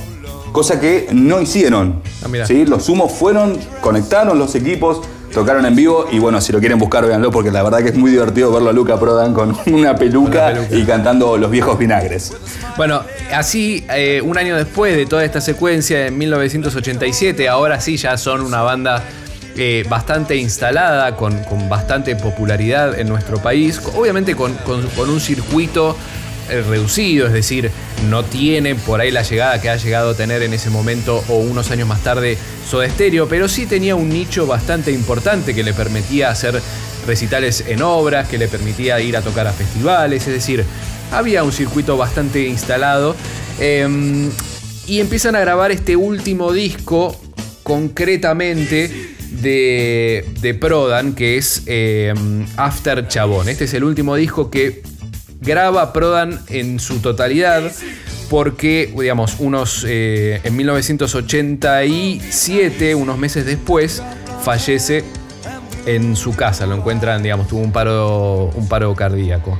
Cosa que no hicieron. Ah, los sumos fueron, conectaron los equipos, tocaron en vivo y bueno, si lo quieren buscar, véanlo porque la verdad que es muy divertido verlo a Luca Prodan con *laughs* una peluca, y cantando Los viejos vinagres. Bueno, así eh, un año después de toda esta secuencia, en 1987, ahora sí ya son una banda eh, bastante instalada, con, bastante popularidad en nuestro país, obviamente con, con un circuito reducido, es decir, no tiene por ahí la llegada que ha llegado a tener en ese momento o unos años más tarde Soda Stereo, pero sí tenía un nicho bastante importante que le permitía hacer recitales en obras, que le permitía ir a tocar a festivales, es decir, había un circuito bastante instalado. Em, y empiezan a grabar este último disco concretamente de, de Prodan, que es em, After Chabón. Este es el último disco que graba Prodan en su totalidad porque, digamos, unos, eh, en 1987, unos meses después, fallece en su casa. Lo encuentran, digamos, tuvo un paro, un paro cardíaco.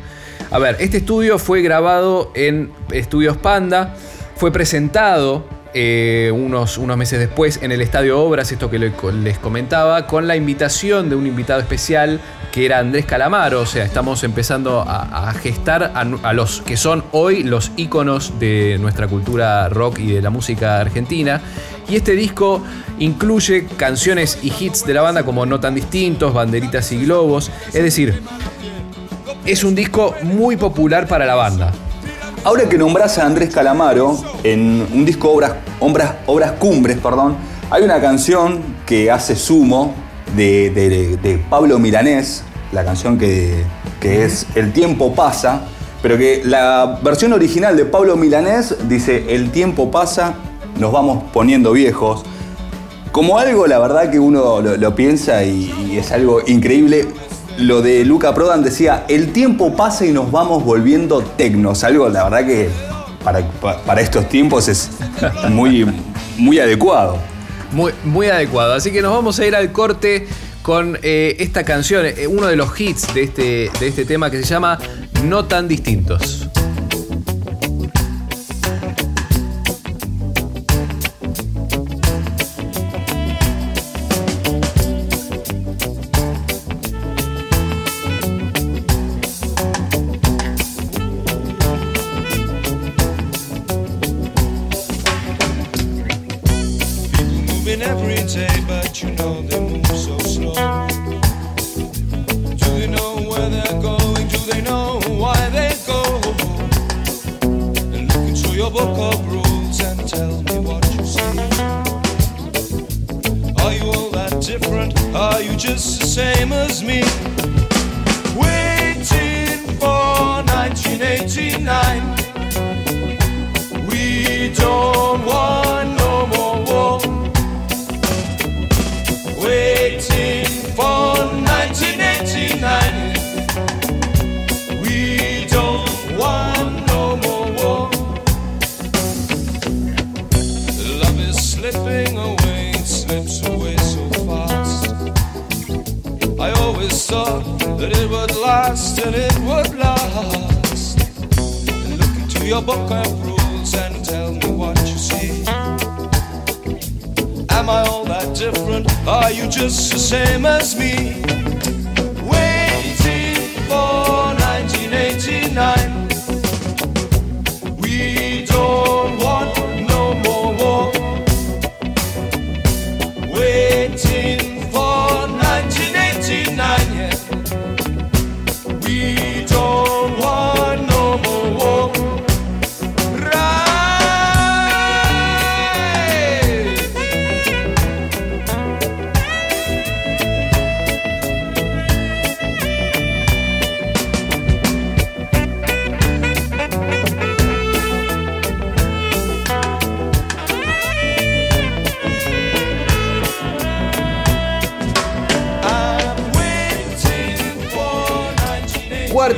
A ver, este estudio fue grabado en Estudios Panda, fue presentado eh, unos, unos, meses después en el Estadio Obras, esto que les comentaba, con la invitación de un invitado especial que era Andrés Calamaro. O sea, estamos empezando a, gestar a, los que son hoy los íconos de nuestra cultura rock y de la música argentina. Y este disco incluye canciones y hits de la banda como No tan distintos, Banderitas y Globos. Es decir, es un disco muy popular para la banda. Ahora que nombras a Andrés Calamaro en un disco Obras, Obras, Obras Cumbres, perdón, hay una canción que hace sumo de, Pablo Milanés, la canción que, es El tiempo pasa, pero que la versión original de Pablo Milanés dice El tiempo pasa, nos vamos poniendo viejos. Como algo, la verdad que uno lo, piensa y es algo increíble lo de Luca Prodan decía, el tiempo pasa y nos vamos volviendo tecnos. Algo, la verdad que para, estos tiempos es muy, muy adecuado. Muy, muy adecuado. Así que nos vamos a ir al corte con eh, esta canción, eh, uno de los hits de este, de este tema que se llama No tan distintos.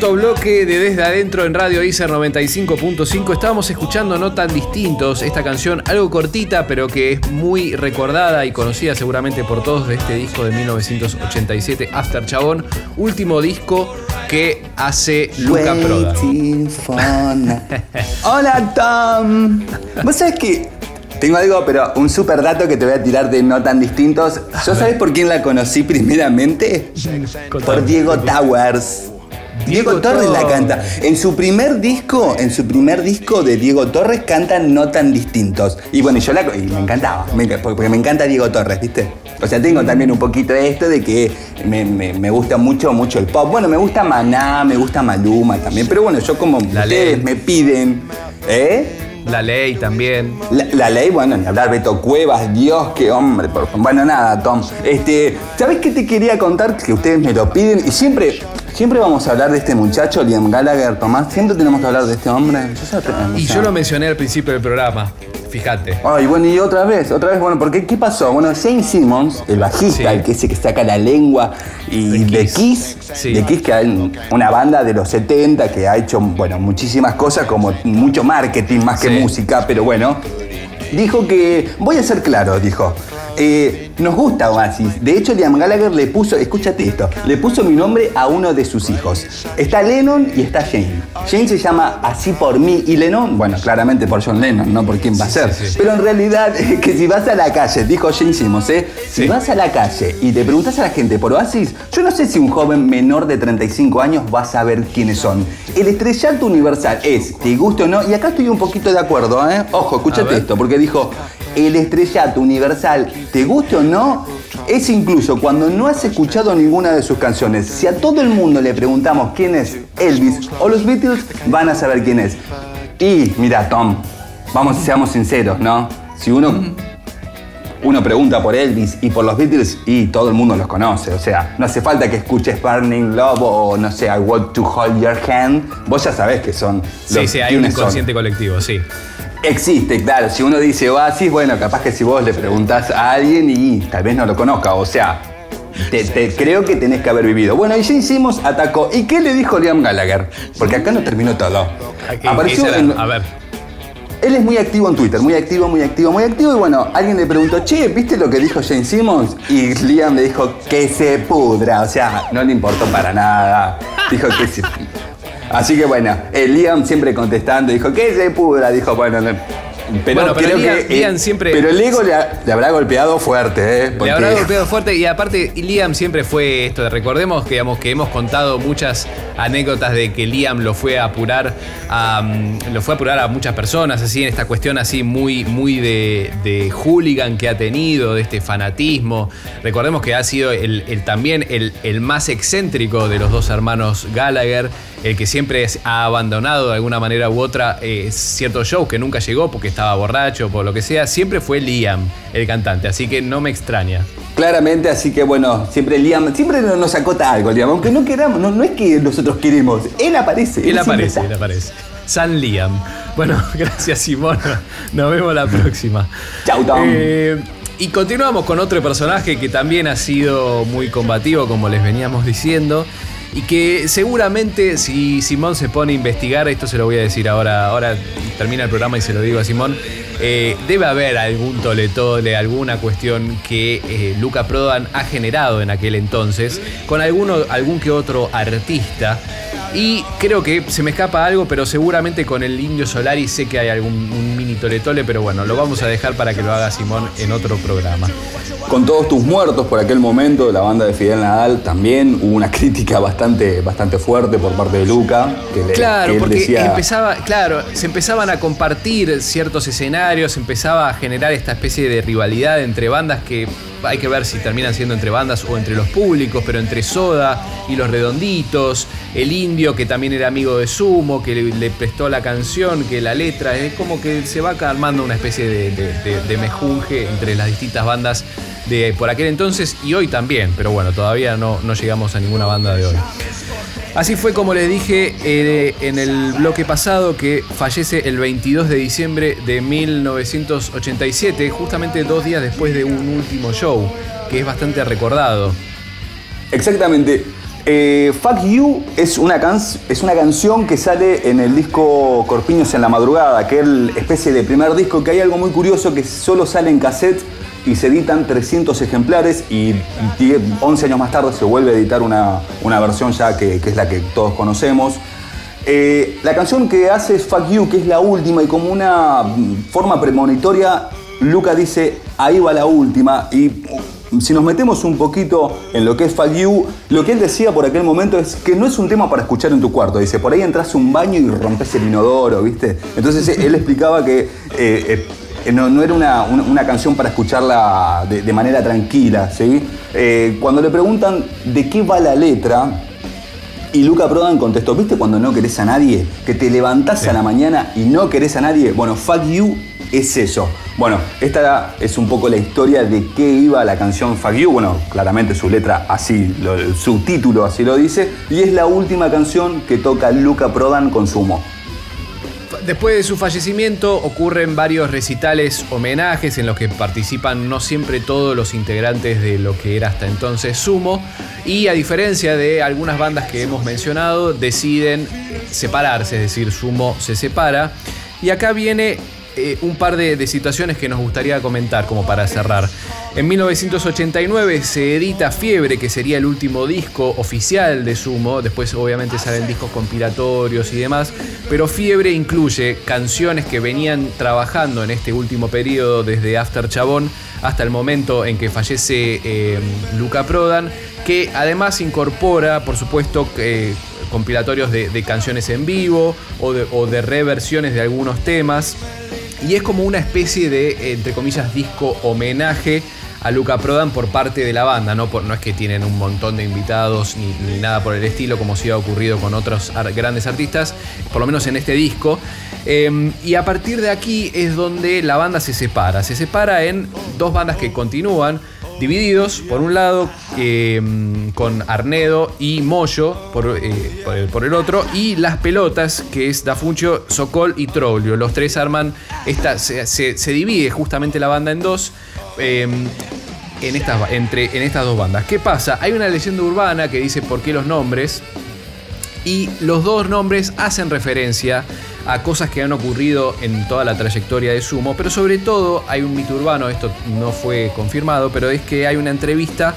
Cuarto bloque de Desde Adentro en Radio ICER 95.5. Estábamos escuchando No Tan Distintos, esta canción algo cortita, pero que es muy recordada y conocida seguramente por todos de este disco de 1987, After Chabón, último disco que hace Luca Proda. *laughs* Hola Tom. Vos sabés que tengo algo, pero un super dato que te voy a tirar de no tan distintos. ¿Yo sabés por quién la conocí primeramente? *laughs* Por Diego Towers. Diego, Torres la canta. En su primer disco, en su primer disco de Diego Torres cantan no tan distintos. Y bueno, yo la y me encantaba, me porque me encanta Diego Torres, ¿viste? O sea, tengo también un poquito de esto de que me, me- me gusta mucho, mucho el pop. Bueno, me gusta Maná, me gusta Maluma también. Pero bueno, yo como La ustedes Ley. me piden, ¿eh? La ley también. La, la ley, bueno, ni hablar, Beto Cuevas, Dios, qué hombre. por- bueno, nada, Tom. Este, ¿sabes qué te quería contar? Que ustedes me lo piden y siempre, siempre vamos a hablar de este muchacho, Liam Gallagher, Tomás. Siempre tenemos que hablar de este hombre. Yo o Y yo lo mencioné al principio del programa, fíjate. Ay, bueno, y otra vez, otra vez, bueno, porque ¿qué pasó? Bueno, Jane Simmons, el bajista, Sí. el que ese que saca la lengua, y De de Kiss. Kiss, Sí. de Kiss, que hay una banda de los 70 que ha hecho, bueno, muchísimas cosas, como mucho marketing más que Sí. música, pero bueno, dijo que, voy a ser claro, dijo, eh, nos gusta Oasis. De hecho, Liam Gallagher le puso, escúchate esto, le puso mi nombre a uno de sus hijos. Está Lennon y está Jane. Jane se llama Así por mí y Lennon, bueno, claramente por John Lennon, no por quién va a ser. sí, sí. Pero en realidad, *laughs* que si vas a la calle, dijo Jane Simmons, ¿eh? Si vas a la calle y te preguntas a la gente por Oasis, yo no sé si un joven menor de 35 años va a saber quiénes son. El estrellato universal es, te guste o no, y acá estoy un poquito de acuerdo, ¿eh? Ojo, escúchate esto, porque dijo, el estrellato universal, te guste o no, es incluso cuando no has escuchado ninguna de sus canciones. Si a todo el mundo le preguntamos quién es Elvis o los Beatles, van a saber quién es. Y mira, Tom, vamos, seamos sinceros, ¿no? Si uno uno pregunta por Elvis y por los Beatles y todo el mundo los conoce. O sea, no hace falta que escuches Burning Love o no sé, I Want to Hold Your Hand. Vos ya sabés que son Sí, los sí, hay un son. inconsciente colectivo, sí. Existe, claro. Si uno dice Oasis, bueno, capaz que si vos le preguntás a alguien y tal vez no lo conozca. O sea, te, te- creo que tenés que haber vivido. Bueno, y ya hicimos, atacó. ¿Y qué le dijo Liam Gallagher? Porque acá no terminó todo. ¿Qué- Apareció será? en- A ver. él es muy activo en Twitter, muy activo, muy activo, muy activo. Y bueno, alguien le preguntó, che, ¿viste lo que dijo Jane Simmons? Y Liam le dijo que se pudra. O sea, no le importó para nada. Dijo que se. Así que bueno, el Liam siempre contestando, dijo que se pudra. Dijo, bueno, no- pero, Bueno, pero creo Liam- que. eh, Liam siempre- Pero el ego le, ha- le habrá golpeado fuerte, ¿eh? Le habrá golpeado fuerte y aparte Liam siempre fue esto. de- Recordemos que, digamos, que hemos contado muchas anécdotas de que Liam lo fue a apurar a, mm, lo fue a apurar a muchas personas, así en esta cuestión así muy, muy de, de hooligan que ha tenido, de este fanatismo. Recordemos que ha sido el, el también el, el más excéntrico de los dos hermanos Gallagher, el que siempre ha abandonado de alguna manera u otra eh, ciertos shows que nunca llegó porque estaba borracho, por lo que sea. Siempre fue Liam el cantante, así que no me extraña. Claramente, así que bueno, siempre Liam, siempre nos acota algo, Liam, aunque no queramos, no, no es que nosotros queremos, él aparece. Él aparece, él aparece. San Liam. Bueno, *laughs* gracias Simón. Nos vemos la próxima. Chau, Tom. Eh, y continuamos con otro personaje que también ha sido muy combativo, como les veníamos diciendo. Y que seguramente si Simón se pone a investigar, esto se lo voy a decir ahora, ahora termina el programa y se lo digo a Simón, eh, debe haber algún toletole, alguna cuestión que eh, Luca Prodan ha generado en aquel entonces con alguno, algún que otro artista. Y creo que se me escapa algo, pero seguramente con el Indio Solari sé que hay algún un mini toletole, pero bueno, lo vamos a dejar para que lo haga Simón en otro programa. Con todos tus muertos por aquel momento, la banda de Fidel Nadal también hubo una *laughs* crítica bastante, bastante fuerte por parte de Luca. Que le, Claro, que él porque decía- empezaba, claro, se empezaban a compartir ciertos escenarios, empezaba a generar esta especie de rivalidad entre bandas que hay que ver si terminan siendo entre bandas o entre los públicos, pero entre Soda y los Redonditos, el Indio que también era amigo de Sumo, que le, prestó la canción, que la letra, es como que se va armando una especie de, de- mejunje entre las distintas bandas de por aquel entonces y hoy también, pero bueno, todavía no llegamos a ninguna banda de hoy. Así fue como les dije eh, en el bloque pasado que fallece el 22 de diciembre de 1987, justamente dos días después de un último show, que es bastante recordado. Exactamente. Eh, Fuck You es una, es una canción que sale en el disco Corpiños en la Madrugada, que es el especie de primer disco, que hay algo muy curioso que solo sale en cassette y se editan 300 ejemplares y 10 11 años más tarde se vuelve a editar una, una versión ya que, es la que todos conocemos. Eh, la canción que hace es Fuck You, que es la última y como una forma premonitoria, Luca dice, ahí va la última y uh, si nos metemos un poquito en lo que es Fuck You, lo que él decía por aquel momento es que no es un tema para escuchar en tu cuarto. Dice, por ahí entras a un baño y rompes el inodoro, ¿viste? Entonces él explicaba que eh, eh, no, no era una, una- una canción para escucharla de, de manera tranquila, ¿sí? Eh, cuando le preguntan de qué va la letra, y Luca Prodan contestó, ¿viste cuando no querés a nadie? Que te levantás a la mañana y no querés a nadie. Bueno, Fuck You es eso. Bueno, esta es un poco la historia de qué iba la canción Fuck You. Bueno, claramente su letra así, lo- el subtítulo así lo dice. Y es la última canción que toca Luca Prodan con Sumo. Después de su fallecimiento ocurren varios recitales homenajes en los que participan no siempre todos los integrantes de lo que era hasta entonces Sumo. Y a diferencia de algunas bandas que hemos mencionado deciden separarse, es decir, Sumo se separa. Y acá viene eh, un par de, situaciones que nos gustaría comentar como para cerrar. En 1989 se edita Fiebre, que sería el último disco oficial de Sumo. Después obviamente salen discos compilatorios y demás. Pero Fiebre incluye canciones que venían trabajando en este último periodo desde After Chabón hasta el momento en que fallece eh, Luca Prodan, que además incorpora, por supuesto, eh, compilatorios de, de canciones en vivo o de, o de reversiones de algunos temas. Y es como una especie de, entre comillas, disco homenaje a Luca Prodan por parte de la banda, ¿no? Por, no es que tienen un montón de invitados ni, ni nada por el estilo, como sí ha ocurrido con otros grandes artistas, por lo menos en este disco. Eh, y a partir de aquí es donde la banda se separa. Se separa en dos bandas que continúan, divididos, por un lado, eh, con Arnedo y Moyo, por, eh, por el, otro, y Las Pelotas, que es Dafuncho, Sokol y Troglio. Los tres arman, esta, se, divide justamente la banda en dos. eh, en estas, entre, en estas dos bandas. ¿Qué pasa? Hay una leyenda urbana que dice por qué los nombres. Y los dos nombres hacen referencia a cosas que han ocurrido en toda la trayectoria de Sumo, pero sobre todo hay un mito urbano, esto no fue confirmado, pero es que hay una entrevista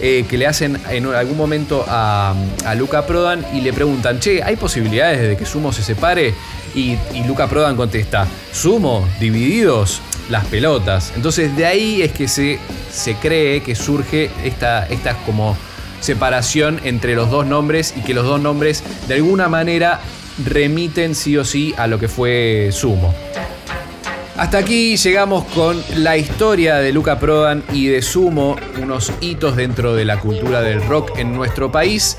eh, que le hacen en algún momento a, a Luca Prodan y le preguntan, che, ¿hay posibilidades de que Sumo se separe? Y, y Luca Prodan contesta, Sumo, divididos, las pelotas. Entonces de ahí es que se, se cree que surge esta, esta como separación entre los dos nombres y que los dos nombres de alguna manera remiten sí o sí a lo que fue Sumo. Hasta aquí llegamos con la historia de Luca Prodan y de Sumo, unos hitos dentro de la cultura del rock en nuestro país.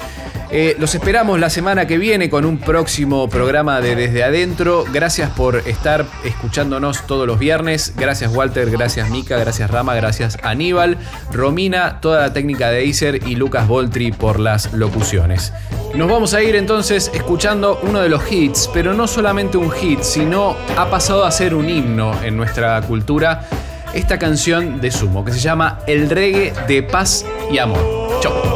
Eh, los esperamos la semana que viene con un próximo programa de Desde Adentro. Gracias por estar escuchándonos todos los viernes. Gracias Walter, gracias Mica, gracias Rama, gracias Aníbal, Romina, toda la técnica de Acer y Lucas Voltri por las locuciones. Nos vamos a ir entonces escuchando uno de los hits, pero no solamente un hit, sino ha pasado a ser un himno en nuestra cultura. Esta canción de Sumo que se llama El reggae de paz y amor. Chau.